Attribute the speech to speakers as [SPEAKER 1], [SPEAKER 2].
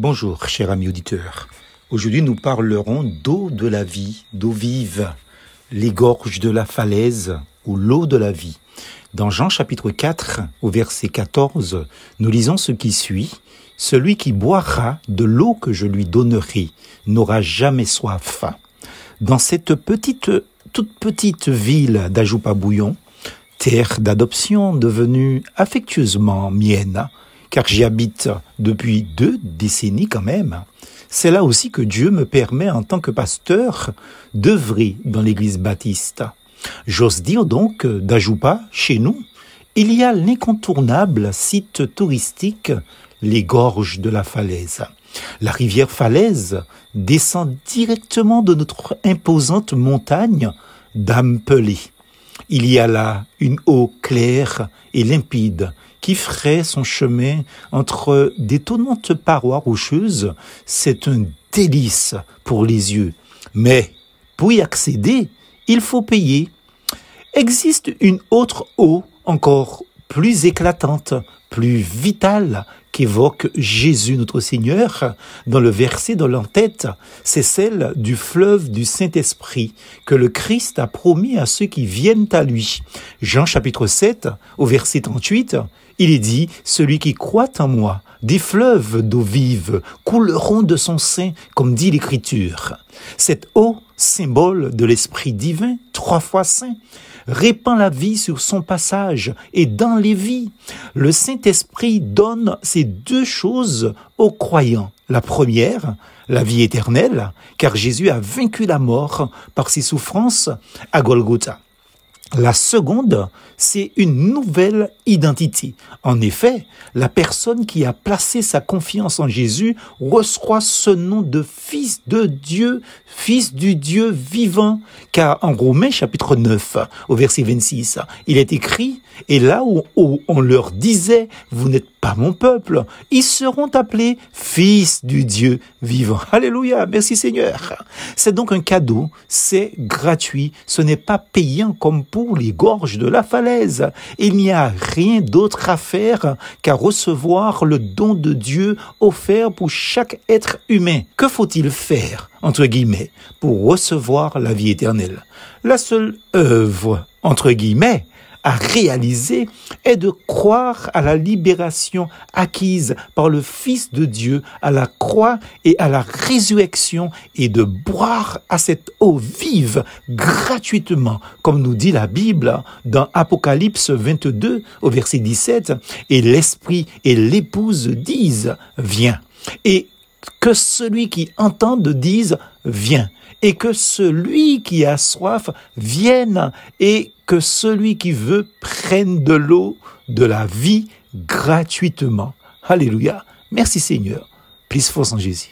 [SPEAKER 1] Bonjour, cher ami auditeur. Aujourd'hui, nous parlerons d'eau de la vie, d'eau vive, les gorges de la falaise ou l'eau de la vie. Dans Jean chapitre 4, au verset 14, nous lisons ce qui suit. Celui qui boira de l'eau que je lui donnerai n'aura jamais soif. Dans cette petite, toute petite ville d'Ajoupa-Bouillon, terre d'adoption devenue affectueusement mienne, car j'y habite depuis deux décennies quand même. C'est là aussi que Dieu me permet en tant que pasteur d'œuvrer dans l'église baptiste. J'ose dire donc d'Ajoupa, chez nous, il y a l'incontournable site touristique, les gorges de la falaise. La rivière Falaise descend directement de notre imposante montagne d'Ampelé. Il y a là une eau claire et limpide qui ferait son chemin entre d'étonnantes parois rocheuses. C'est un délice pour les yeux. Mais pour y accéder, il faut payer. Existe une autre eau encore plus éclatante, plus vitale, qu'évoque Jésus notre Seigneur dans le verset de l'entête, c'est celle du fleuve du Saint-Esprit que le Christ a promis à ceux qui viennent à lui. Jean chapitre 7 au verset 38, il est dit, celui qui croit en moi, des fleuves d'eau vive couleront de son sein, comme dit l'Écriture. Cette eau, symbole de l'Esprit divin, trois fois saint, répand la vie sur son passage et dans les vies. Le Saint-Esprit donne ces deux choses aux croyants. La première, la vie éternelle, car Jésus a vaincu la mort par ses souffrances à Golgotha. La seconde, c'est une nouvelle identité. En effet, la personne qui a placé sa confiance en Jésus reçoit ce nom de fils de Dieu, fils du Dieu vivant. Car en Romains chapitre 9, au verset 26, il est écrit, et là où, on leur disait, vous n'êtes mon peuple, ils seront appelés fils du Dieu vivant. Alléluia, merci Seigneur. C'est donc un cadeau, c'est gratuit, ce n'est pas payant comme pour les gorges de la falaise. Il n'y a rien d'autre à faire qu'à recevoir le don de Dieu offert pour chaque être humain. Que faut-il faire, entre guillemets, pour recevoir la vie éternelle? La seule œuvre, entre guillemets, à réaliser est de croire à la libération acquise par le Fils de Dieu à la croix et à la résurrection et de boire à cette eau vive gratuitement, comme nous dit la Bible dans Apocalypse 22 au verset 17, et l'Esprit et l'épouse disent, viens. Et que celui qui entend dise, viens et que celui qui a soif vienne et que celui qui veut prenne de l'eau de la vie gratuitement. Alléluia. Merci Seigneur. Plus force en Jésus.